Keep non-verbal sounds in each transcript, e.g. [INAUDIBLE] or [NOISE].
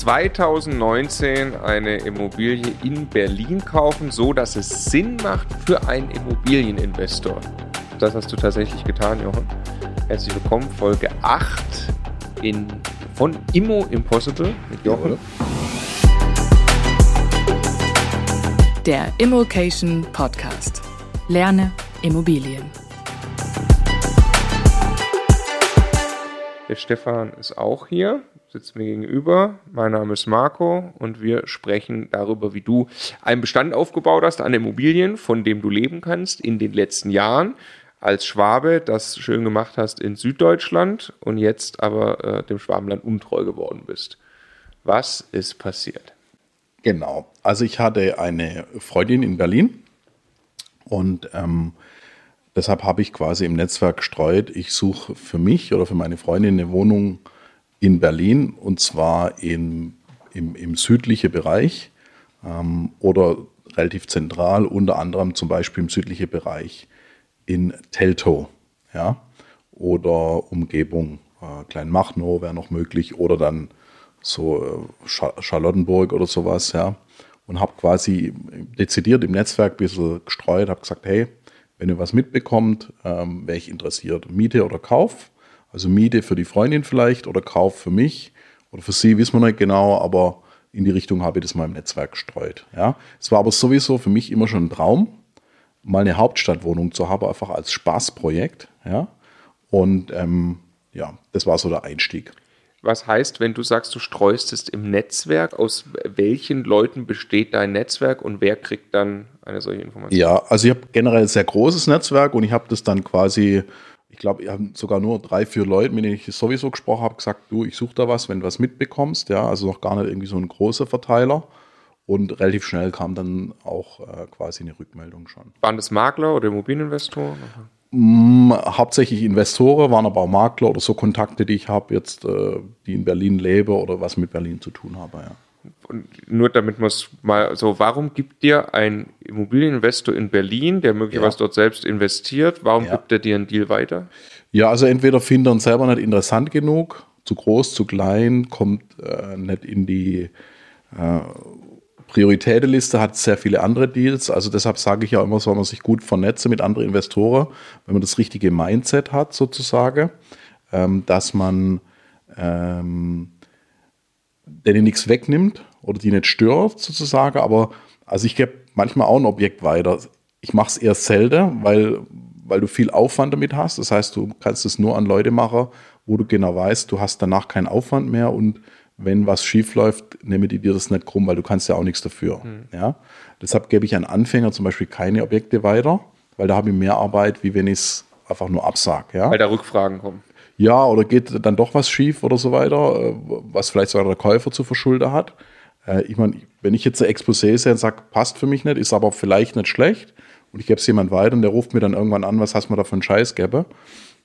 2019 eine Immobilie in Berlin kaufen, so dass es Sinn macht für einen Immobilieninvestor. Das hast du tatsächlich getan, Jochen. Herzlich willkommen, Folge 8 in, von Immo Impossible mit Jochen. Der Immokation Podcast. Lerne Immobilien. Der Stefan ist auch hier, sitzt mir gegenüber. Mein Name ist Marco und wir sprechen darüber, wie du einen Bestand aufgebaut hast an Immobilien, von dem du leben kannst in den letzten Jahren. Als Schwabe das schön gemacht hast in Süddeutschland und jetzt aber äh, dem Schwabenland untreu geworden bist. Was ist passiert? Genau. Also ich hatte eine Freundin in Berlin und ähm, Deshalb habe ich quasi im Netzwerk gestreut, ich suche für mich oder für meine Freundin eine Wohnung in Berlin und zwar in, im, im südlichen Bereich ähm, oder relativ zentral, unter anderem zum Beispiel im südlichen Bereich in Teltow ja, oder Umgebung. Äh, Kleinmachnow wäre noch möglich oder dann so äh, Charlottenburg oder sowas. Ja. Und habe quasi dezidiert im Netzwerk ein bisschen gestreut, habe gesagt, hey, wenn ihr was mitbekommt, ähm, wäre ich interessiert. Miete oder Kauf. Also Miete für die Freundin vielleicht oder Kauf für mich oder für sie, wissen wir nicht genau, aber in die Richtung habe ich das mal im Netzwerk gestreut. Ja. Es war aber sowieso für mich immer schon ein Traum, mal eine Hauptstadtwohnung zu haben, einfach als Spaßprojekt. Ja. Und ähm, ja, das war so der Einstieg. Was heißt, wenn du sagst, du streust es im Netzwerk, aus welchen Leuten besteht dein Netzwerk und wer kriegt dann eine solche Information? Ja, also ich habe generell ein sehr großes Netzwerk und ich habe das dann quasi, ich glaube, ich habe sogar nur drei, vier Leute, mit denen ich sowieso gesprochen habe, gesagt, du, ich suche da was, wenn du was mitbekommst, ja, also noch gar nicht irgendwie so ein großer Verteiler. Und relativ schnell kam dann auch äh, quasi eine Rückmeldung schon. Waren das Makler oder Immobilieninvestoren? Mm, hauptsächlich Investoren, waren aber auch Makler oder so Kontakte, die ich habe jetzt, äh, die in Berlin lebe oder was mit Berlin zu tun habe, ja. Und nur damit man es mal so, warum gibt dir ein Immobilieninvestor in Berlin, der möglicherweise ja. dort selbst investiert, warum ja. gibt er dir einen Deal weiter? Ja, also entweder findet er ihn selber nicht interessant genug, zu groß, zu klein, kommt äh, nicht in die äh, Prioritätenliste hat sehr viele andere Deals. Also deshalb sage ich ja immer, soll man sich gut vernetzen mit anderen Investoren, wenn man das richtige Mindset hat sozusagen, ähm, dass man ähm, denen nichts wegnimmt oder die nicht stört sozusagen. Aber also ich gebe manchmal auch ein Objekt weiter. Ich mache es eher selten, weil, weil du viel Aufwand damit hast. Das heißt, du kannst es nur an Leute machen, wo du genau weißt, du hast danach keinen Aufwand mehr und wenn was schief läuft, nehme die dir das nicht krumm, weil du kannst ja auch nichts dafür. Mhm. Ja? Deshalb gebe ich an Anfänger zum Beispiel keine Objekte weiter, weil da habe ich mehr Arbeit, wie wenn ich es einfach nur absage. Ja? Weil da Rückfragen kommen. Ja, oder geht dann doch was schief oder so weiter, äh, was vielleicht sogar der Käufer zu verschulden hat. Äh, ich meine, wenn ich jetzt ein Exposé sehe und sage, passt für mich nicht, ist aber vielleicht nicht schlecht, und ich gebe es jemand weiter und der ruft mir dann irgendwann an, was hast du mir da für einen Scheiß gäbe,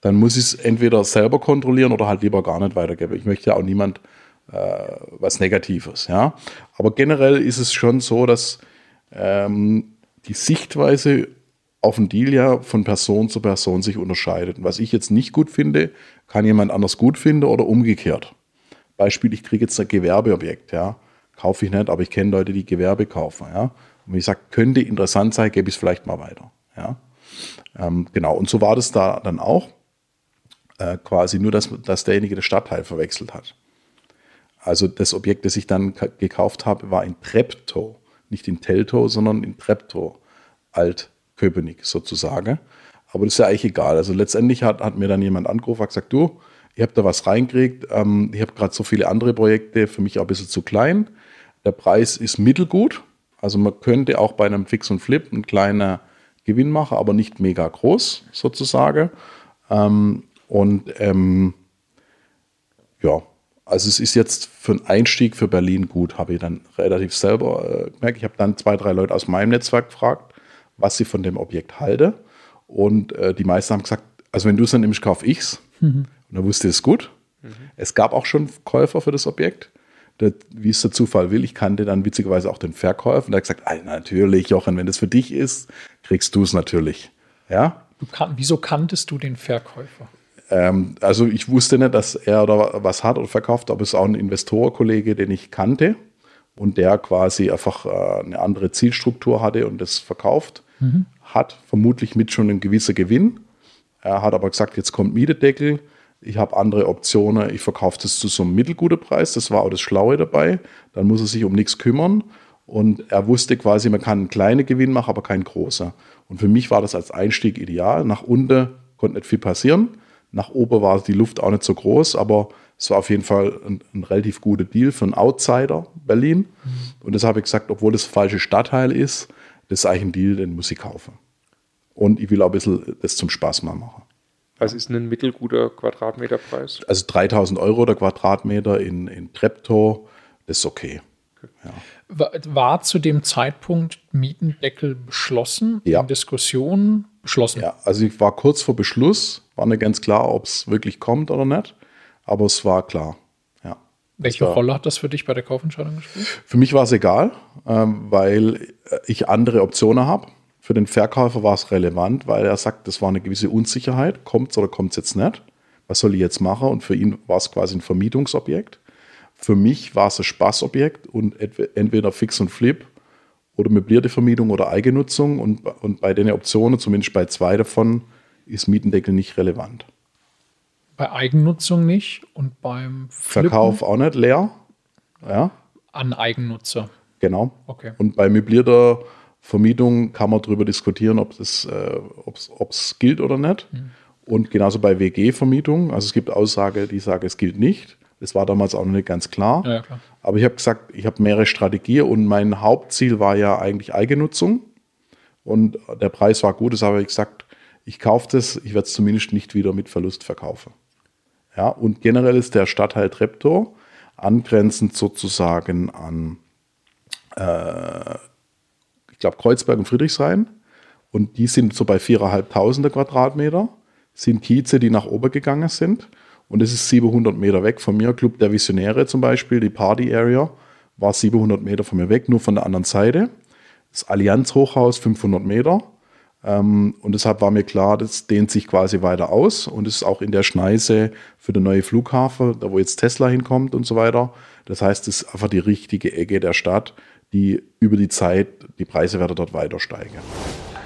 dann muss ich es entweder selber kontrollieren oder halt lieber gar nicht weitergeben. Ich möchte ja auch niemand äh, was Negatives. Ja? Aber generell ist es schon so, dass ähm, die Sichtweise auf den Deal ja von Person zu Person sich unterscheidet. Und was ich jetzt nicht gut finde, kann jemand anders gut finden oder umgekehrt. Beispiel, ich kriege jetzt ein Gewerbeobjekt, ja. Kaufe ich nicht, aber ich kenne Leute, die Gewerbe kaufen, ja. Und ich sage, könnte interessant sein, gebe ich es vielleicht mal weiter. Ja. Ähm, genau, und so war das da dann auch. Äh, quasi nur, dass, dass derjenige den Stadtteil verwechselt hat. Also das Objekt, das ich dann gekauft habe, war in Treptow. Nicht in Teltow, sondern in Treptow. Altköpenick sozusagen. Aber das ist ja eigentlich egal. Also letztendlich hat, hat mir dann jemand angerufen und gesagt, du, ich habe da was reingekriegt. Ähm, ich habe gerade so viele andere Projekte, für mich auch ein bisschen zu klein. Der Preis ist mittelgut. Also man könnte auch bei einem Fix und Flip einen kleinen Gewinn machen, aber nicht mega groß sozusagen. Ähm, und ähm, ja, also es ist jetzt für einen Einstieg für Berlin gut, habe ich dann relativ selber äh, gemerkt. Ich habe dann zwei, drei Leute aus meinem Netzwerk gefragt, was sie von dem Objekt halten. Und äh, die meisten haben gesagt, also wenn du es dann nimmst, kaufe ich es. Mhm. Und dann wusste ich es gut. Mhm. Es gab auch schon Käufer für das Objekt. Der, wie es der Zufall will, ich kannte dann witzigerweise auch den Verkäufer und er hat gesagt, ah, natürlich, Jochen, wenn das für dich ist, kriegst du es natürlich. Ja? Kan wieso kanntest du den Verkäufer? Ähm, also ich wusste nicht, dass er da was hat oder verkauft, aber es ist auch ein Investorkollege, den ich kannte und der quasi einfach äh, eine andere Zielstruktur hatte und das verkauft mhm. hat, vermutlich mit schon einem gewissen Gewinn. Er hat aber gesagt, jetzt kommt Mietedeckel, ich habe andere Optionen, ich verkaufe das zu so einem mittelguten Preis, das war auch das Schlaue dabei, dann muss er sich um nichts kümmern und er wusste quasi, man kann einen kleinen Gewinn machen, aber keinen großen. Und für mich war das als Einstieg ideal. Nach unten konnte nicht viel passieren. Nach oben war die Luft auch nicht so groß, aber es war auf jeden Fall ein, ein relativ guter Deal für einen Outsider Berlin. Mhm. Und das habe ich gesagt, obwohl das falsche Stadtteil ist, das ist eigentlich ein Deal, den muss ich kaufen. Und ich will auch ein bisschen das zum Spaß mal machen. Was ist ein mittelguter Quadratmeterpreis? Also 3000 Euro der Quadratmeter in, in Treptow, das ist okay. okay. Ja. War, war, zu dem Zeitpunkt Mietendeckel beschlossen? Ja. In Diskussionen beschlossen? Ja, also ich war kurz vor Beschluss, war nicht ganz klar, ob es wirklich kommt oder nicht, aber es war klar. Welche Rolle hat das für dich bei der Kaufentscheidung gespielt? Für mich war es egal, ähm, weil ich andere Optionen habe. Für den Verkäufer war es relevant, weil er sagt, das war eine gewisse Unsicherheit. Kommt es oder kommt es jetzt nicht? Was soll ich jetzt machen? Und für ihn war es quasi ein Vermietungsobjekt. Für mich war es ein Spaßobjekt und entweder Fix und Flip oder möblierte Vermietung oder Eigennutzung. Und, und bei den Optionen, zumindest bei zwei davon, ist Mietendeckel nicht relevant. Bei Eigennutzung nicht und beim Flippen? Verkauf auch nicht leer. Ja. An Eigennutzer. Genau. Okay. Und bei möblierter Vermietung kann man darüber diskutieren, ob es äh, gilt oder nicht. Mhm. Und genauso bei WG-Vermietung. Also es gibt Aussage, die sagen, es gilt nicht. Das war damals auch noch nicht ganz klar. Ja, klar. Aber ich habe gesagt, ich habe mehrere Strategien und mein Hauptziel war ja eigentlich Eigennutzung. Und der Preis war gut, deshalb habe ich gesagt, ich kaufe das, ich werde es zumindest nicht wieder mit Verlust verkaufen. Ja, und generell ist der Stadtteil Treptow angrenzend sozusagen an äh, ich glaube, Kreuzberg und Friedrichshain. Und die sind so bei 4.500 Quadratmeter. Sind Kieze, die nach oben gegangen sind. Und es ist 700 Meter weg von mir. Club der Visionäre zum Beispiel, die Party Area, war 700 Meter von mir weg, nur von der anderen Seite. Das Allianz Hochhaus 500 Meter. Ähm, und deshalb war mir klar, das dehnt sich quasi weiter aus und ist auch in der Schneise für den neuen Flughafen, da wo jetzt Tesla hinkommt und so weiter. Das heißt, es ist einfach die richtige Ecke der Stadt, die über die Zeit, die Preise werden dort weiter steigen.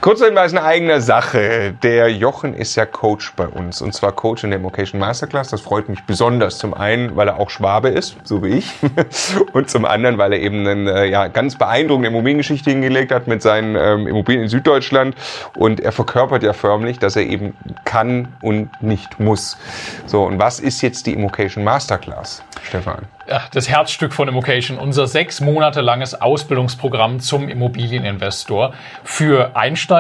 Kurzer Hinweis in eigener Sache. Der Jochen ist ja Coach bei uns und zwar Coach in der Vocation Masterclass. Das freut mich besonders. Zum einen, weil er auch Schwabe ist, so wie ich, [LAUGHS] und zum anderen, weil er eben eine ja, ganz beeindruckende Immobiliengeschichte hingelegt hat mit seinen ähm, Immobilien in Süddeutschland und er verkörpert ja förmlich, dass er eben kann und nicht muss. So, und was ist jetzt die Immocation Masterclass, Stefan? das Herzstück von Immocation, unser sechs Monate langes Ausbildungsprogramm zum Immobilieninvestor für Einsteiger,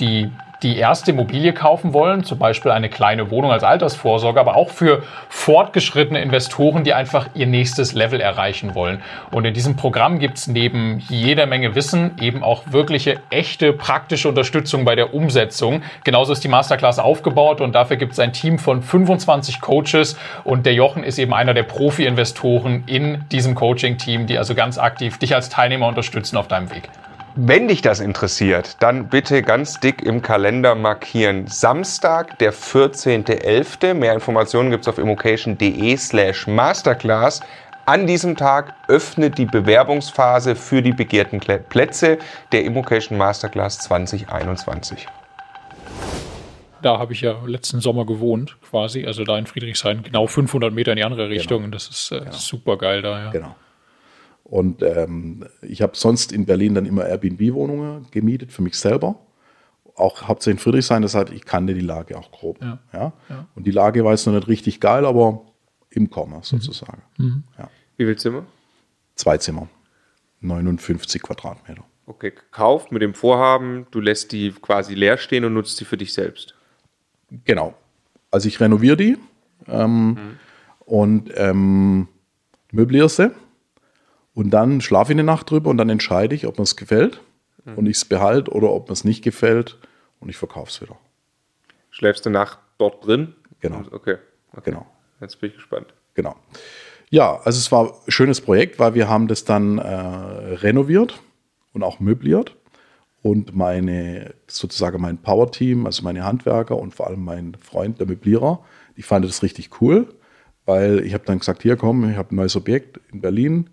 die die erste Immobilie kaufen wollen, zum Beispiel eine kleine Wohnung als Altersvorsorge, aber auch für fortgeschrittene Investoren, die einfach ihr nächstes Level erreichen wollen. Und in diesem Programm gibt's neben jeder Menge Wissen eben auch wirkliche, echte, praktische Unterstützung bei der Umsetzung. Genauso ist die Masterclass aufgebaut und dafür gibt's ein Team von 25 Coaches und der Jochen ist eben einer der Profi-Investoren in diesem Coaching-Team, die also ganz aktiv dich als Teilnehmer unterstützen auf deinem Weg. Wenn dich das interessiert, dann bitte ganz dick im Kalender markieren. Samstag, der 14.11. Mehr Informationen gibt's auf immocation.de slash masterclass. An diesem Tag öffnet die Bewerbungsphase für die begehrten Plätze der Immocation Masterclass 2021. Da habe ich ja letzten Sommer gewohnt, quasi, also da in Friedrichshain, genau 500 Meter in die andere Richtung. Genau. Und das ist äh, genau. super geil da, ja. Genau. Und ähm, ich habe sonst in Berlin dann immer Airbnb-Wohnungen gemietet für mich selber. Auch hauptsächlich in Friedrichshain, das heißt, ich kannte die Lage auch grob. Ja. ja? ja. Und die Lage war jetzt noch nicht richtig geil, aber im Komma sozusagen. Mhm. mhm. Ja. Wie viel Zimmer? Zwei Zimmer. 59 Quadratmeter. Okay, gekauft mit dem Vorhaben, du lässt die quasi leer stehen und nutzt sie für dich selbst. Genau. Also ich renoviere die ähm, mhm. und ähm, möbliere sie und dann schlafe ich eine Nacht drüber und dann entscheide ich, ob mir es gefällt mhm. und ich es behalte oder ob mir es nicht gefällt und ich verkaufe es wieder. Schläfst du Nacht dort drin? Genau. Okay. okay. Genau. Jetzt bin ich gespannt. Genau. Ja, also es war ein schönes Projekt, weil wir haben das dann äh, renoviert und auch möbliert. Und meine, sozusagen mein Power-Team, also meine Handwerker und vor allem mein Freund, der Möblierer, Ich fand das richtig cool, weil ich habe dann gesagt, hier komm, ich habe ein neues Objekt in Berlin,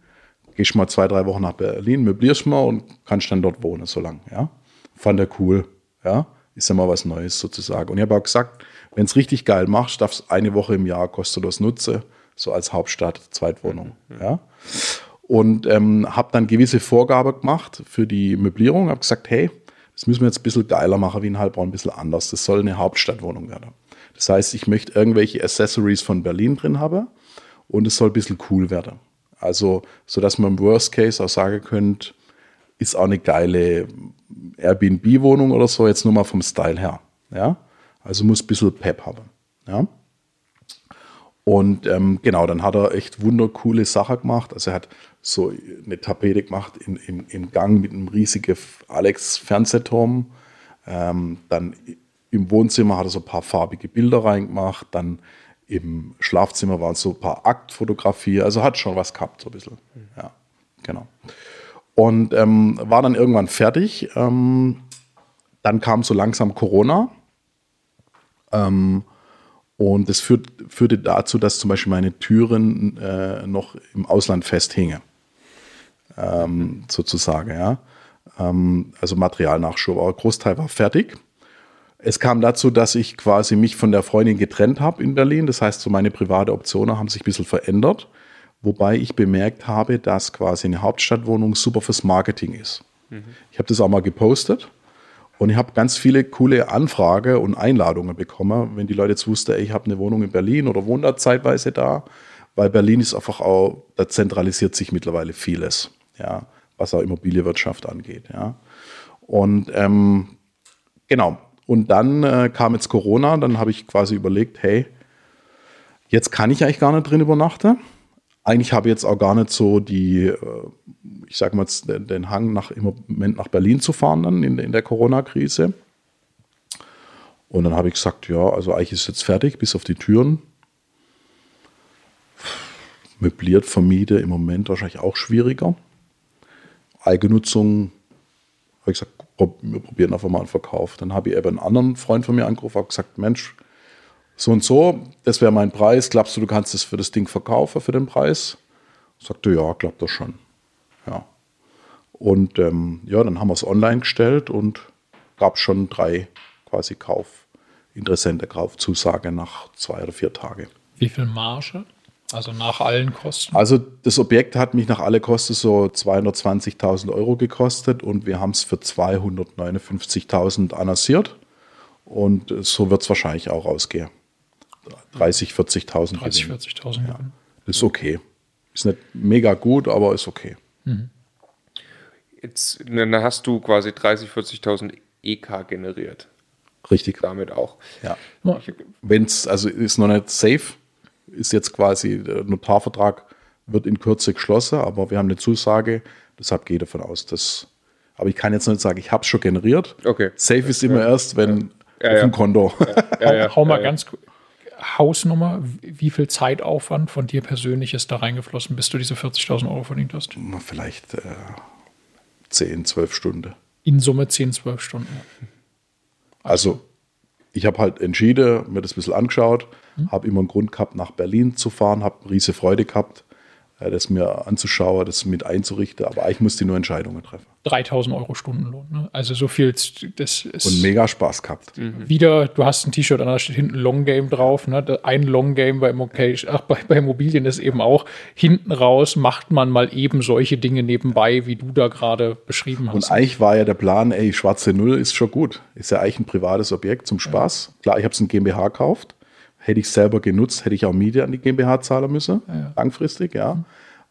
gehst mal zwei, drei Wochen nach Berlin, möblierst mal und kannst dann dort wohnen so lange. Ja? Fand er cool. Ja? Ist ja mal was Neues sozusagen. Und ich habe auch gesagt, wenn es richtig geil machst, darfst du eine Woche im Jahr kostenlos nutzen, so als Hauptstadt, Zweitwohnung. Ja? Und ähm, habe dann gewisse Vorgaben gemacht für die Möblierung. Habe gesagt, hey, das müssen wir jetzt ein bisschen geiler machen wie in Heilbronn, ein bisschen anders. Das soll eine Hauptstadtwohnung werden. Das heißt, ich möchte irgendwelche Accessories von Berlin drin haben und es soll ein bisschen cool werden. Also, so dass man im Worst Case auch sagen könnte, ist auch eine geile Airbnb-Wohnung oder so, jetzt nur mal vom Style her. Ja? Also muss ein bisschen Pep haben. Ja? Und ähm, genau, dann hat er echt wundercoole Sachen gemacht. Also er hat so eine Tapete gemacht in, im, im Gang mit einem riesigen Alex-Fernsehturm. Ähm, dann im Wohnzimmer hat er so ein paar farbige Bilder reingemacht. Dann im Schlafzimmer waren so ein paar Aktfotografien. Also hat schon was gehabt, so ein bisschen. Ja, genau. Und ähm, war dann irgendwann fertig. Ähm, dann kam so langsam Corona. Ähm, und das führt, führte dazu, dass zum Beispiel meine Türen äh, noch im Ausland festhingen. Ähm, sozusagen, ja. Ähm, also Materialnachschub, aber Großteil war fertig. Es kam dazu, dass ich quasi mich von der Freundin getrennt habe in Berlin. Das heißt, so meine private Optionen haben sich ein bisschen verändert. Wobei ich bemerkt habe, dass quasi eine Hauptstadtwohnung super fürs Marketing ist. Mhm. Ich habe das auch mal gepostet und ich habe ganz viele coole Anfragen und Einladungen bekommen, wenn die Leute jetzt wussten, ey, ich habe eine Wohnung in Berlin oder wohne da zeitweise da. Weil Berlin ist einfach auch, da zentralisiert sich mittlerweile vieles, ja, was auch Immobilienwirtschaft angeht. Ja. Und ähm, genau, und dann äh, kam jetzt Corona, dann habe ich quasi überlegt, hey, jetzt kann ich eigentlich gar nicht drin übernachten. Eigentlich habe ich jetzt auch gar nicht so die, äh, ich sage mal jetzt, den Hang nach, im Moment nach Berlin zu fahren dann in, in der Corona-Krise. Und dann habe ich gesagt, ja, also eigentlich ist jetzt fertig, bis auf die Türen. Möbliert vermiete im Moment wahrscheinlich auch schwieriger. Eigennutzung habe ich gesagt, wir probieren einfach mal einen Verkauf. Dann habe ich eben einen anderen Freund von mir angerufen und gesagt, Mensch, so und so, das wäre mein Preis. Glaubst du, du kannst das für das Ding verkaufen für den Preis? Sagte, ja, glaubt das schon. Ja. Und ähm, ja, dann haben wir es online gestellt und gab schon drei quasi Kauf, interessante Kaufzusage nach zwei oder vier Tagen. Wie viel Marge? Also nach allen Kosten? Also das Objekt hat mich nach alle Kosten so 220.000 Euro gekostet und wir haben es für 259.000 annonciert. Und so wird es wahrscheinlich auch ausgehen. 30, 40.000. 30, 40.000. Ja. Ist okay. Ist nicht mega gut, aber ist okay. Mhm. Jetzt dann hast du quasi 30, 40.000 EK generiert. Richtig. Damit auch. Ja. Wenn es, also ist noch nicht safe, ist jetzt quasi, der Notarvertrag wird in Kürze geschlossen, aber wir haben eine Zusage, deshalb gehe ich davon aus, dass. Aber ich kann jetzt nicht sagen, ich habe es schon generiert. Okay. Safe ist immer erst, wenn ja. auf dem Konto. hau, mal ganz Hausnummer, wie viel Zeitaufwand von dir persönlich ist da reingeflossen, bis du diese 40.000 Euro verdient hast? Vielleicht äh, 10, 12 Stunden. In Summe 10, 12 Stunden. Also, ich habe halt entschieden, mir das ein bisschen angeschaut, hm. habe immer einen Grund gehabt, nach Berlin zu fahren, habe riesige Freude gehabt, das mir anzuschauen, das mit einzurichten, aber eigentlich musste ich nur Entscheidungen treffen. 3000 Euro Stundenlohn. Ne? Also so viel, das ist. Und mega Spaß gehabt. Mhm. Wieder, du hast ein T-Shirt an, da steht hinten Long Game drauf. Ne? Ein Long Game bei, ach, bei, bei Immobilien ist eben auch, hinten raus macht man mal eben solche Dinge nebenbei, wie du da gerade beschrieben hast. Und eigentlich war ja der Plan, ey, schwarze Null ist schon gut. Ist ja eigentlich ein privates Objekt zum Spaß. Ja. Klar, ich habe es in GmbH gekauft. Hätte ich selber genutzt, hätte ich auch Miete an die GmbH zahlen müssen, ja. langfristig, ja. Mhm.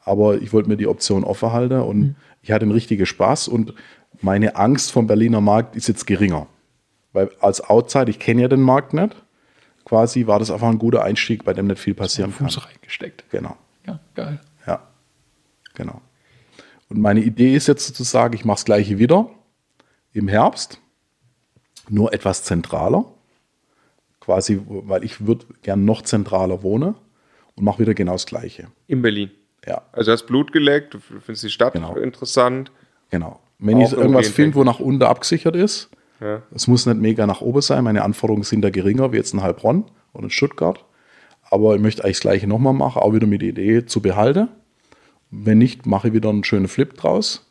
Aber ich wollte mir die Option offen halten und mhm. ich hatte einen richtigen Spaß und meine Angst vom Berliner Markt ist jetzt geringer. Weil als Outside, ich kenne ja den Markt nicht, quasi war das einfach ein guter Einstieg, bei dem nicht viel passieren Fuß kann. reingesteckt. Genau. Ja, geil. Ja, genau. Und meine Idee ist jetzt sozusagen, ich mache das gleiche wieder im Herbst, nur etwas zentraler. Quasi, weil ich würde gern noch zentraler wohnen und mache wieder genau das Gleiche. In Berlin? Ja. Also hast Blut geleckt, du findest die Stadt genau. interessant. Genau. Wenn ich irgendwas finde, wo nach unten abgesichert ist, es ja. muss nicht mega nach oben sein, meine Anforderungen sind da geringer, wie jetzt in Heilbronn oder in Stuttgart. aber ich möchte eigentlich das gleiche nochmal machen, auch wieder mit der Idee zu behalten. Wenn nicht, mache ich wieder einen schönen Flip draus.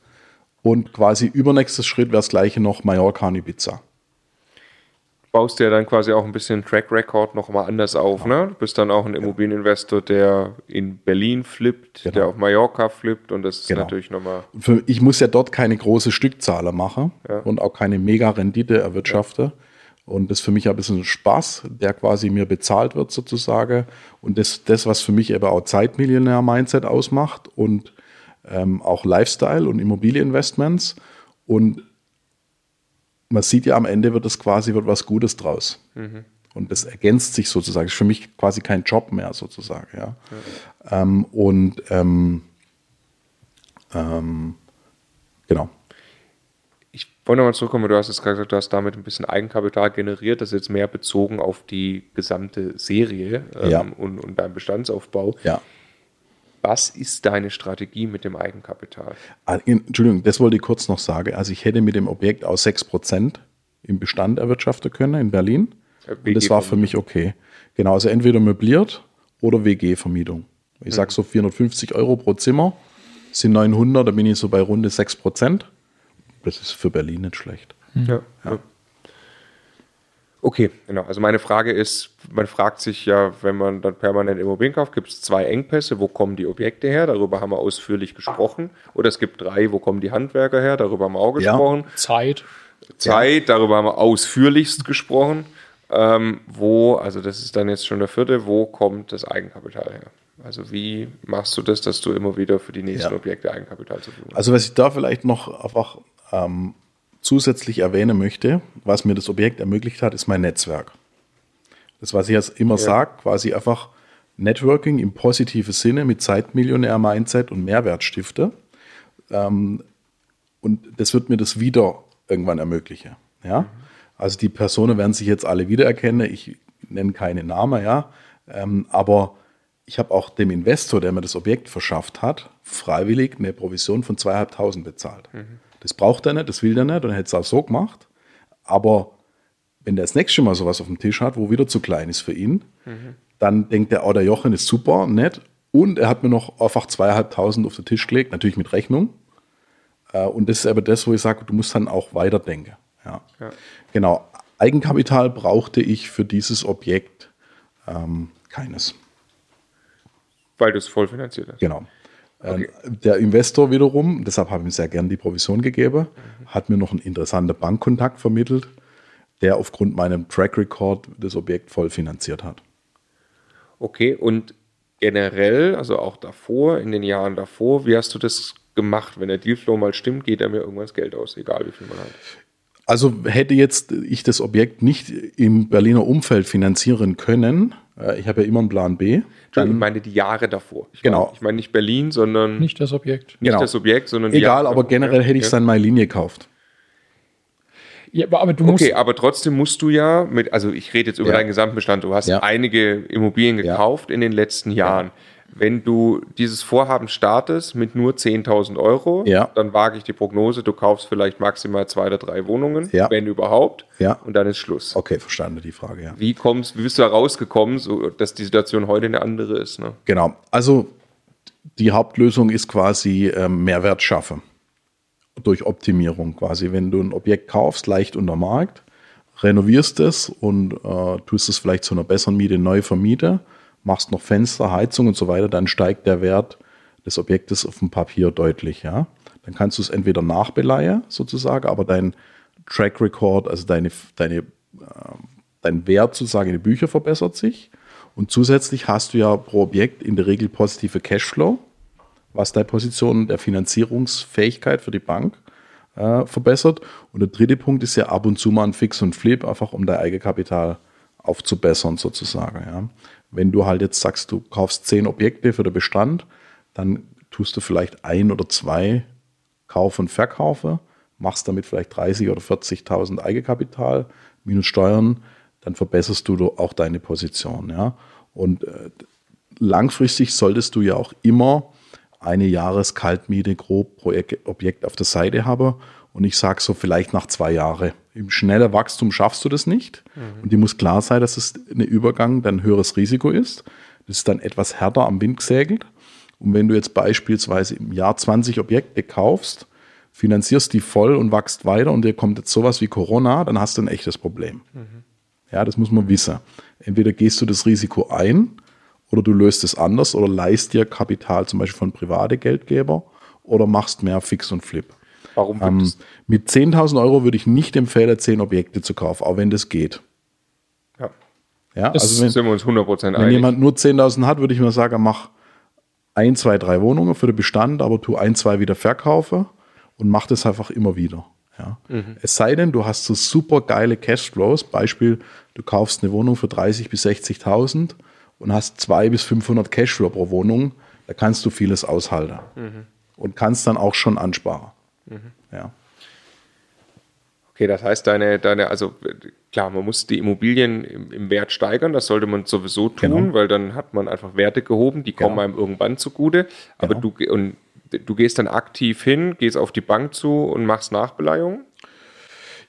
Und quasi übernächstes Schritt wäre das gleiche noch Mallorca und Ibiza. Baust du ja dann quasi auch ein bisschen Track Record nochmal anders auf, ne? Du bist dann auch ein Immobilieninvestor, der in Berlin flippt, Genau. der auf Mallorca flippt und das ist Genau. natürlich nochmal. Für, ich muss ja dort keine große Stückzahler machen Ja. und auch keine Mega-Rendite erwirtschaften. Und das ist für mich ein bisschen Spaß, der quasi mir bezahlt wird sozusagen. Und das, das was für mich eben auch Zeitmillionär-Mindset ausmacht und ähm, auch Lifestyle und Immobilieninvestments. Und man sieht ja am Ende wird es quasi wird was Gutes draus. Und das ergänzt sich sozusagen. Das ist für mich quasi kein Job mehr sozusagen. Ja. Ähm, und ähm, ähm, genau. Ich wollte nochmal zurückkommen, du hast jetzt gerade gesagt, du hast damit ein bisschen Eigenkapital generiert, das ist jetzt mehr bezogen auf die gesamte Serie ähm, Ja. und, und deinen Bestandsaufbau. Ja. Was ist deine Strategie mit dem Eigenkapital? Ah, Entschuldigung, das wollte ich kurz noch sagen. Also ich hätte mit dem Objekt aus 6% im Bestand erwirtschaften können in Berlin. Ja, Und das war für mich okay. Genau, also entweder möbliert oder WG-Vermietung. Ich sage so 450 Euro pro Zimmer, sind 900, da bin ich so bei runde 6%. Das ist für Berlin nicht schlecht. Ja. ja. Okay, genau. Also meine Frage ist, man fragt sich ja, wenn man dann permanent Immobilien kauft, gibt es zwei Engpässe, wo kommen die Objekte her? Darüber haben wir ausführlich gesprochen. Oder es gibt drei, wo kommen die Handwerker her? Darüber haben wir auch Ja. gesprochen. Zeit. Zeit, darüber haben wir ausführlichst gesprochen. Ähm, wo, also das ist dann jetzt schon der vierte, wo kommt das Eigenkapital her? Also wie machst du das, dass du immer wieder für die nächsten Ja. Objekte Eigenkapital zur Verfügung hast? Also was ich da vielleicht noch einfach ähm, zusätzlich erwähnen möchte, was mir das Objekt ermöglicht hat, ist mein Netzwerk. Das, was ich jetzt immer sage, quasi einfach Networking im positiven Sinne mit Zeitmillionär-Mindset und Mehrwert stifte. Ähm, und das wird mir das wieder irgendwann ermöglichen. Ja? Also die Personen werden sich jetzt alle wiedererkennen. Ich nenne keine Namen, ja. Ähm, aber ich habe auch dem Investor, der mir das Objekt verschafft hat, freiwillig eine Provision von 2.500 bezahlt. Das braucht er nicht, das will er nicht und er hätte es auch so gemacht. Aber wenn der das nächste Mal sowas auf dem Tisch hat, wo wieder zu klein ist für ihn, dann denkt er, oh, der Jochen ist super, nett. Und er hat mir noch einfach 2.500 auf den Tisch gelegt, natürlich mit Rechnung. Äh, Und das ist aber das, wo ich sage, du musst dann auch weiterdenken. Ja. Genau. Eigenkapital brauchte ich für dieses Objekt ähm, keines. Weil du es voll finanziert hast. Genau. Okay. Ähm, Der Investor wiederum, deshalb habe ich ihm sehr gern die Provision gegeben, hat mir noch einen interessanten Bankkontakt vermittelt, der aufgrund meinem Track Record das Objekt voll finanziert hat. Okay, und generell, also auch davor, in den Jahren davor, wie hast du das gemacht? Wenn der Dealflow mal stimmt, geht er mir irgendwann das Geld aus, egal wie viel man hat. Also hätte jetzt ich das Objekt nicht im Berliner Umfeld finanzieren können, ich habe ja immer einen Plan B, Entschuldigung, ich dann, meine die Jahre davor. Ich Genau. Meine, ich meine nicht Berlin, sondern nicht, Nicht das Objekt. genau. das Objekt, sondern egal, Jahre aber davor. generell hätte ich es dann meine Linie gekauft. Ja, aber aber du musst. Okay, aber trotzdem musst du ja mit, also ich rede jetzt über Ja. deinen Gesamtbestand, du hast Ja. einige Immobilien Ja. gekauft in den letzten Jahren. Wenn du dieses Vorhaben startest mit nur 10.000 Euro, Ja. dann wage ich die Prognose, du kaufst vielleicht maximal zwei oder drei Wohnungen, Ja. wenn überhaupt, Ja. und dann ist Schluss. Okay, verstanden die Frage, ja. Wie kommst, wie bist du da rausgekommen, so, dass die Situation heute eine andere ist? Ne? Genau. Also die Hauptlösung ist quasi ähm, Mehrwert schaffen. Durch Optimierung quasi. Wenn du ein Objekt kaufst, leicht unter Markt, renovierst es und äh, tust es vielleicht zu einer besseren Miete neu vermieten, machst noch Fenster, Heizung und so weiter, dann steigt der Wert des Objektes auf dem Papier deutlich. Ja? Dann kannst du es entweder nachbeleihen, sozusagen, aber dein Track Record, also deine, deine dein Wert sozusagen in die Bücher verbessert sich. Und zusätzlich hast du ja pro Objekt in der Regel positive Cashflow, was deine Position der Finanzierungsfähigkeit für die Bank äh, verbessert. Und der dritte Punkt ist ja ab und zu mal ein Fix und Flip, einfach um dein Eigenkapital aufzubessern sozusagen. Ja. Wenn du halt jetzt sagst, du kaufst zehn Objekte für den Bestand, dann tust du vielleicht ein oder zwei Kauf und Verkaufe, machst damit vielleicht 30 oder 40.000 Eigenkapital minus Steuern, dann verbesserst du auch deine Position. Ja? Und äh, langfristig solltest du ja auch immer eine Jahreskaltmiete grob pro Objekt auf der Seite haben. Und ich sage so vielleicht nach zwei Jahren. Im schnellen Wachstum schaffst du das nicht. Und dir muss klar sein, dass es ein Übergang dann ein höheres Risiko ist. Das ist dann etwas härter am Wind gesägelt. Und wenn du jetzt beispielsweise im Jahr 20 Objekte kaufst, finanzierst die voll und wachst weiter und dir kommt jetzt sowas wie Corona, dann hast du ein echtes Problem. Mhm. Ja, das muss man wissen. Entweder gehst du das Risiko ein oder du löst es anders oder leist dir Kapital zum Beispiel von private Geldgeber oder machst mehr Fix und Flip. Warum ähm, Mit 10.000 Euro würde ich nicht empfehlen, 10 Objekte zu kaufen, auch wenn das geht. Ja. Ja, das also wenn, sind wir uns 100% wenn einig. jemand nur 10.000 hat, würde ich mir sagen, mach ein, zwei, drei Wohnungen für den Bestand, aber tu ein, zwei wieder verkaufe und mach das einfach immer wieder. Ja. Mhm. Es sei denn, du hast so super geile Cashflows. Beispiel, du kaufst eine Wohnung für 30.000 bis 60.000 und hast 200 bis 500 Cashflow pro Wohnung. Da kannst du vieles aushalten mhm. und kannst dann auch schon ansparen. Mhm. Ja. Okay, das heißt, deine, deine, also klar, man muss die Immobilien im, im Wert steigern, das sollte man sowieso tun, genau. weil dann hat man einfach Werte gehoben, die kommen genau. einem irgendwann zugute. Aber genau. du und du gehst dann aktiv hin, gehst auf die Bank zu und machst Nachbeleihungen?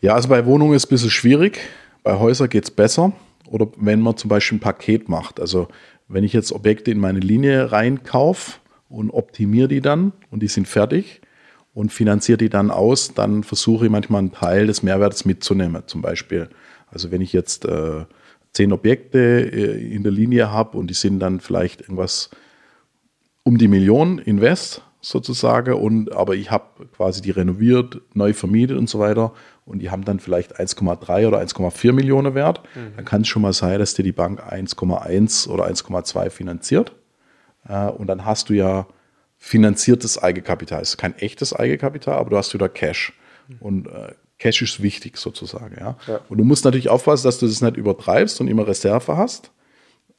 Ja, also bei Wohnungen ist es ein bisschen schwierig. Bei Häusern geht es besser. Oder wenn man zum Beispiel ein Paket macht. Also wenn ich jetzt Objekte in meine Linie reinkaufe und optimiere die dann und die sind fertig und finanziere die dann aus, dann versuche ich manchmal einen Teil des Mehrwerts mitzunehmen. Zum Beispiel, also wenn ich jetzt äh, zehn Objekte äh, in der Linie habe und die sind dann vielleicht irgendwas um die Million Invest, sozusagen. Und, aber ich habe quasi die renoviert, neu vermietet und so weiter. Und die haben dann vielleicht 1,3 oder 1,4 Millionen wert. Mhm. Dann kann es schon mal sein, dass dir die Bank 1,1 oder 1,2 finanziert. Äh, und dann hast du ja finanziertes Eigenkapital. Es ist kein echtes Eigenkapital, aber du hast wieder Cash. Und äh, Cash ist wichtig sozusagen. Ja? ja? Und du musst natürlich aufpassen, dass du das nicht übertreibst und immer Reserve hast.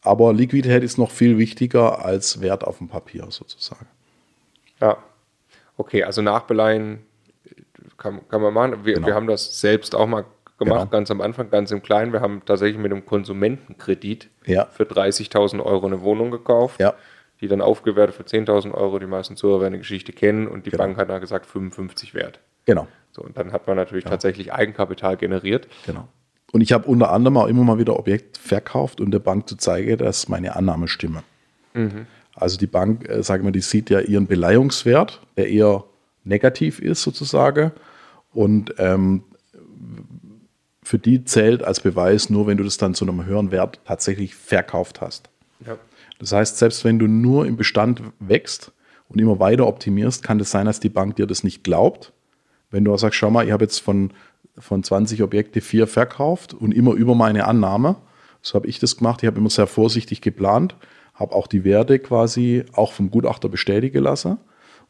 Aber Liquidität ist noch viel wichtiger als Wert auf dem Papier sozusagen. Ja. Okay, also nachbeleihen kann, kann man machen. Wir, genau. wir haben das selbst auch mal gemacht, genau. ganz am Anfang, ganz im Kleinen. Wir haben tatsächlich mit einem Konsumentenkredit ja. für 30.000 Euro eine Wohnung gekauft. Ja. Die dann aufgewertet für 10.000 Euro. Die meisten Zuhörer werden die Geschichte kennen und die genau. Bank hat dann gesagt 55 wert. Genau. So, und dann hat man natürlich tatsächlich Eigenkapital generiert. Genau. Und ich habe unter anderem auch immer mal wieder Objekt verkauft, um der Bank zu zeigen, dass meine Annahme stimme. Mhm. Also die Bank, äh, sagen wir, die sieht ja ihren Beleihungswert, der eher negativ ist sozusagen. Und ähm, für die zählt als Beweis nur, wenn du das dann zu einem höheren Wert tatsächlich verkauft hast. Ja. Das heißt, selbst wenn du nur im Bestand wächst und immer weiter optimierst, kann es das sein, dass die Bank dir das nicht glaubt. Wenn du auch sagst, schau mal, ich habe jetzt von, von 20 Objekte vier verkauft und immer über meine Annahme. So habe ich das gemacht. Ich habe immer sehr vorsichtig geplant habe auch die Werte quasi auch vom Gutachter bestätigen lassen.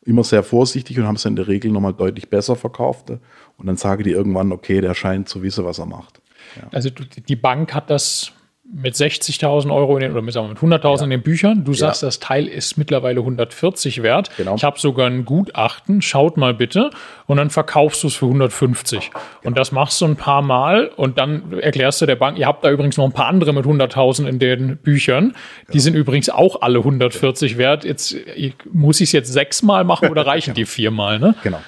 Immer sehr vorsichtig und haben es in der Regel nochmal deutlich besser verkauft. Und dann sage die irgendwann, okay, der scheint zu wissen, was er macht. Ja. Also die Bank hat das mit 60.000 Euro den, oder mit, mit 100.000 ja. in den Büchern. Du sagst, ja. das Teil ist mittlerweile 140 wert. Genau. Ich habe sogar ein Gutachten, schaut mal bitte. Und dann verkaufst du es für 150. Genau. Und das machst du ein paar Mal und dann erklärst du der Bank, ihr habt da übrigens noch ein paar andere mit 100.000 in den Büchern. Die genau. sind übrigens auch alle 140 wert. Jetzt muss ich es jetzt sechsmal machen oder [LAUGHS] reichen die viermal? Ne? Genau.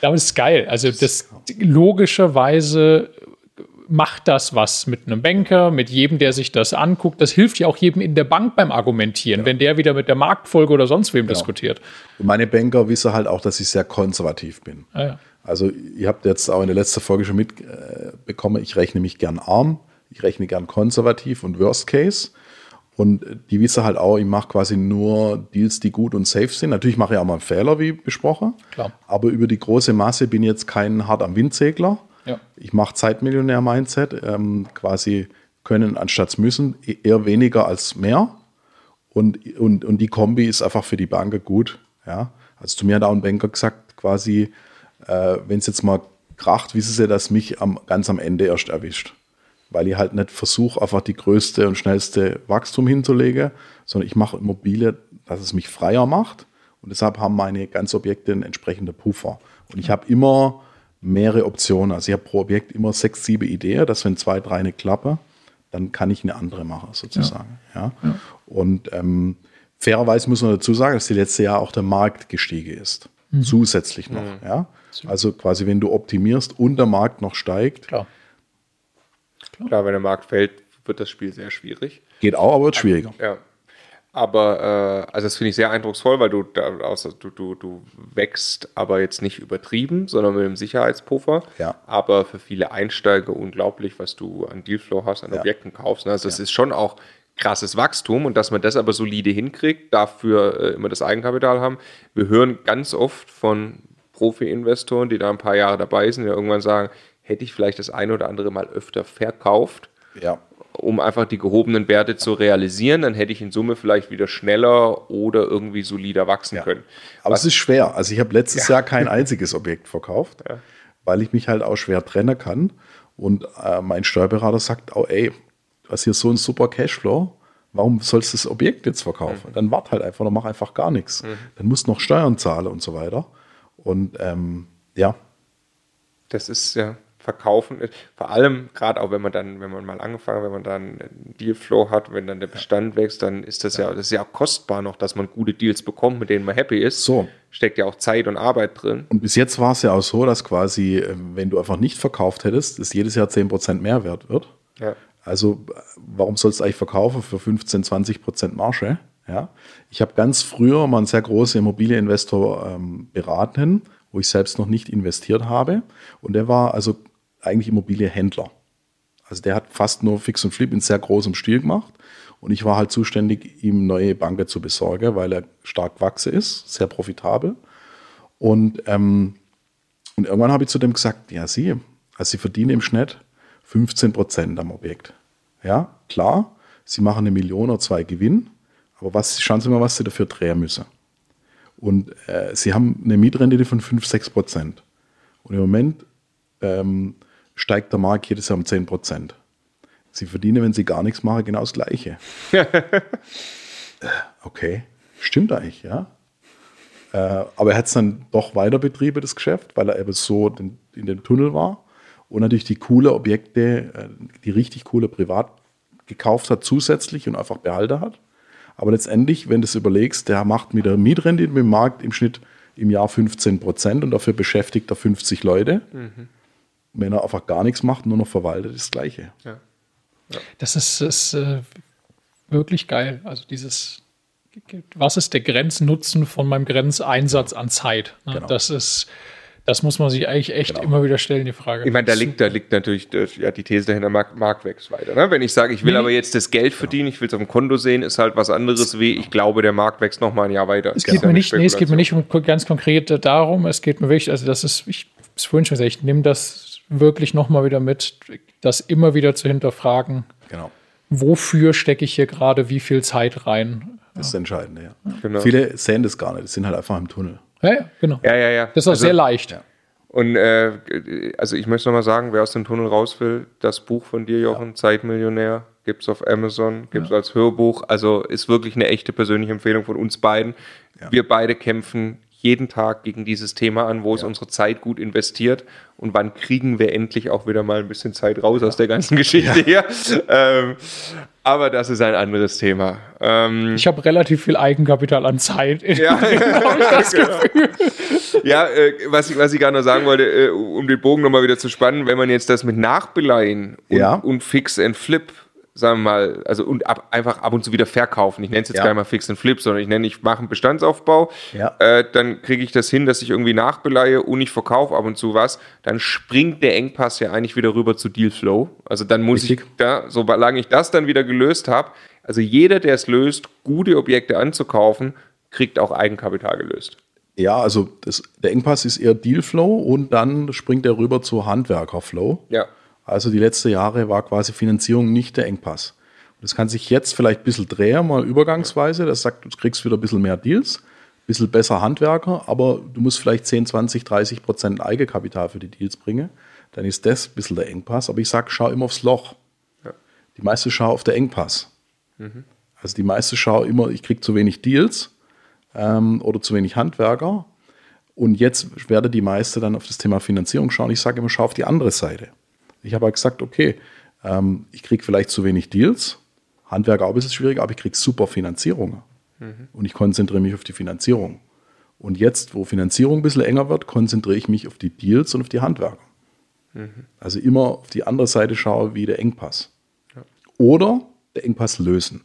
Das ist geil. Also das logischerweise macht das was mit einem Banker, mit jedem, der sich das anguckt. Das hilft ja auch jedem in der Bank beim Argumentieren, ja. wenn der wieder mit der Marktfolge oder sonst wem genau. diskutiert. Und meine Banker wissen halt auch, dass ich sehr konservativ bin. Ah, ja. Also ihr habt jetzt auch in der letzten Folge schon mitbekommen, ich rechne mich gern arm, ich rechne gern konservativ und Worst Case. Und die wissen halt auch, ich mache quasi nur Deals, die gut und safe sind. Natürlich mache ich auch mal einen Fehler, wie besprochen. Klar. Aber über die große Masse bin ich jetzt kein hart am Windsegler ja. Ich mache Zeitmillionär-Mindset, ähm, quasi können anstatt müssen, e-, eher weniger als mehr. Und, und, und die Kombi ist einfach für die Banker gut. Ja? Also zu mir hat auch ein Banker gesagt, quasi, äh, wenn es jetzt mal kracht, wissen sie, dass mich am, ganz am Ende erst erwischt. Weil ich halt nicht versuche, einfach die größte und schnellste Wachstum hinzulegen, sondern ich mache Immobilie, dass es mich freier macht. Und deshalb haben meine ganzen Objekte einen entsprechenden Puffer. Und ich habe immer mehrere Optionen. Also ich habe pro Objekt immer sechs, sieben Ideen, dass wenn zwei, drei nicht klappen, dann kann ich eine andere machen, sozusagen. Ja. ja. Und ähm, fairerweise muss man dazu sagen, dass die letzte Jahr auch der Markt gestiegen ist. Mhm. Zusätzlich noch. Mhm. Ja. Also quasi, wenn du optimierst und der Markt noch steigt. Klar. Klar. Klar, wenn der Markt fällt, wird das Spiel sehr schwierig. Geht auch, aber wird schwieriger. Ja. Aber äh, also das finde ich sehr eindrucksvoll, weil du, da, außer, du, du, du wächst aber jetzt nicht übertrieben, sondern mit einem Sicherheitspuffer. Ja. Aber für viele Einsteiger unglaublich, was du an Dealflow hast, an Ja. Objekten kaufst. Ne? Also das ist schon auch krasses Wachstum und dass man das aber solide hinkriegt, dafür äh, immer das Eigenkapital haben. Wir hören ganz oft von Profi-Investoren, die da ein paar Jahre dabei sind, die irgendwann sagen, hätte ich vielleicht das eine oder andere mal öfter verkauft, Ja. Um einfach die gehobenen Werte zu realisieren, dann hätte ich in Summe vielleicht wieder schneller oder irgendwie solider wachsen Ja. können. Aber es ist schwer. Also ich habe letztes Jahr kein einziges Objekt verkauft, weil ich mich halt auch schwer trennen kann. Und äh, mein Steuerberater sagt auch, ey, du hast hier so einen super Cashflow, warum sollst du das Objekt jetzt verkaufen? Dann wart halt einfach, dann mach einfach gar nichts. Dann musst du noch Steuern zahlen und so weiter. Und ähm, ja, Das ist ja verkaufen, vor allem gerade auch wenn man dann, wenn man mal angefangen, wenn man dann einen Dealflow hat, wenn dann der Bestand wächst, dann ist das ja, das ist ja auch kostbar noch, dass man gute Deals bekommt, mit denen man happy ist. So. Steckt ja auch Zeit und Arbeit drin. Und bis jetzt war es ja auch so, dass quasi, äh, wenn du einfach nicht verkauft hättest, es jedes Jahr 10% mehr wert wird. Ja. Also äh, warum sollst du eigentlich verkaufen für 15, 20% Marge? Ja? Ich habe ganz früher mal einen sehr großen Immobilieninvestor ähm, beraten, wo ich selbst noch nicht investiert habe. Und der war also eigentlich Immobilienhändler. Also der hat fast nur Fix und Flip in sehr großem Stil gemacht. Und ich war halt zuständig, ihm neue Banken zu besorgen, weil er stark gewachsen ist, sehr profitabel. Und, ähm, und irgendwann habe ich zu dem gesagt, ja, Sie, also Sie verdienen im Schnitt 15 Prozent am Objekt. Ja, klar, Sie machen eine Million oder zwei Gewinn, aber was, schauen Sie mal, was Sie dafür drehen müssen. Und äh, Sie haben eine Mietrendite von 5, 6 Prozent. Und im Moment ähm, steigt der Markt jedes Jahr um 10 Prozent. Sie verdienen, wenn Sie gar nichts machen, genau das Gleiche. [LAUGHS] Äh, okay, stimmt eigentlich, ja. Äh, aber er hat es dann doch weiter betrieben, das Geschäft, weil er eben so in dem Tunnel war und natürlich die coole Objekte, äh, die richtig coole privat gekauft hat, zusätzlich und einfach behalten hat. Aber letztendlich, wenn du es überlegst, der macht mit der Mietrendite dem Markt im Schnitt im Jahr 15 Prozent und dafür beschäftigt er 50 Leute. Wenn er einfach gar nichts macht, nur noch verwaltet, das Gleiche. Das ist, ist äh, wirklich geil. Also dieses, was ist der Grenznutzen von meinem Grenzeinsatz an Zeit? Ne? Genau. Das ist, das muss man sich eigentlich echt immer wieder stellen, die Frage. Ich meine, da liegt, da liegt natürlich äh, ja, die These dahinter, Markt, Markt wächst weiter. Ne? Wenn ich sage, ich will Nee. aber jetzt das Geld verdienen, ich will es auf dem Konto sehen, ist halt was anderes wie, ich glaube, der Markt wächst noch mal ein Jahr weiter. Es geht mir nicht, nee, es geht mir nicht um, ganz konkret darum, es geht mir wirklich, also das ist, ich habe es vorhin schon gesagt, ich nehme das wirklich nochmal wieder mit, das immer wieder zu hinterfragen, Genau. wofür stecke ich hier gerade wie viel Zeit rein? Das ist das Entscheidende, ja. Genau. Viele sehen das gar nicht, die sind halt einfach im Tunnel. Ja, ja, genau. Ja, ja, ja. Das ist auch Also- sehr leicht. ja. Und äh, also ich möchte nochmal sagen, wer aus dem Tunnel raus will, das Buch von dir, Jochen, Zeitmillionär, gibt's auf Amazon, gibt's als Hörbuch. Also ist wirklich eine echte persönliche Empfehlung von uns beiden. Wir beide kämpfen jeden Tag gegen dieses Thema an, wo ist unsere Zeit gut investiert und wann kriegen wir endlich auch wieder mal ein bisschen Zeit raus aus der ganzen Geschichte hier. Ähm, aber das ist ein anderes Thema. Ähm, Ich habe relativ viel Eigenkapital an Zeit. ja, [LAUGHS] [LAUGHS] Gefühl. Ja, äh, was, ich, was ich gerade noch sagen wollte, äh, um den Bogen nochmal wieder zu spannen, wenn man jetzt das mit Nachbeleihen und, Ja. und Fix and Flip, sagen wir mal, also und ab, einfach ab und zu wieder verkaufen. Ich nenne es jetzt Ja. gar nicht mal Fix and Flip, sondern ich nenne, ich mache einen Bestandsaufbau, Ja. äh, dann kriege ich das hin, dass ich irgendwie nachbeleihe und ich verkaufe ab und zu was, dann springt der Engpass ja eigentlich wieder rüber zu Dealflow. Also dann muss Richtig. ich da, solange ich das dann wieder gelöst habe, also jeder, der es löst, gute Objekte anzukaufen, kriegt auch Eigenkapital gelöst. Ja, also das, der Engpass ist eher Dealflow und dann springt er rüber zu Handwerkerflow. Ja. Also die letzten Jahre war quasi Finanzierung nicht der Engpass. Und das kann sich jetzt vielleicht ein bisschen drehen, mal übergangsweise. Das sagt, du kriegst wieder ein bisschen mehr Deals, ein bisschen besser Handwerker, aber du musst vielleicht 10, 20, 30 Prozent Eigenkapital für die Deals bringen. Dann ist das ein bisschen der Engpass. Aber ich sage, schau immer aufs Loch. Die meiste schau auf der Engpass. Also die meiste schau immer, ich kriege zu wenig Deals ähm, oder zu wenig Handwerker. Und jetzt werde die meiste dann auf das Thema Finanzierung schauen. Ich sage immer, schau auf die andere Seite. Ich habe halt gesagt, okay, ähm, ich kriege vielleicht zu wenig Deals, Handwerker auch ein bisschen schwierig, aber ich kriege super Finanzierungen. Und ich konzentriere mich auf die Finanzierung. Und jetzt, wo Finanzierung ein bisschen enger wird, konzentriere ich mich auf die Deals und auf die Handwerker. Also immer auf die andere Seite schaue, wie der Engpass. Oder der Engpass lösen.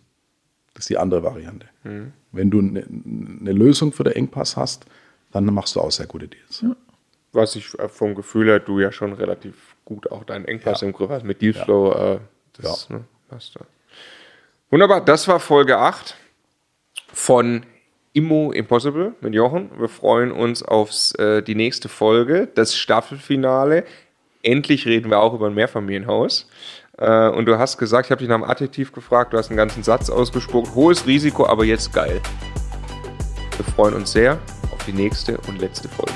Das ist die andere Variante. Mhm. Wenn du eine ne Lösung für den Engpass hast, dann machst du auch sehr gute Deals. Ja. Was ich äh, vom Gefühl her, du ja schon relativ gut auch deinen Engpass ja. im Griff hast mit Dealflow. Ja. Äh, das ja. ne, passt da. Wunderbar, das war Folge 8 von Immo Impossible mit Jochen. Wir freuen uns auf äh, die nächste Folge, das Staffelfinale. Endlich reden wir auch über ein Mehrfamilienhaus. Äh, und du hast gesagt, ich habe dich nach einem Adjektiv gefragt, du hast einen ganzen Satz ausgespuckt. Hohes Risiko, aber jetzt geil. Wir freuen uns sehr auf die nächste und letzte Folge.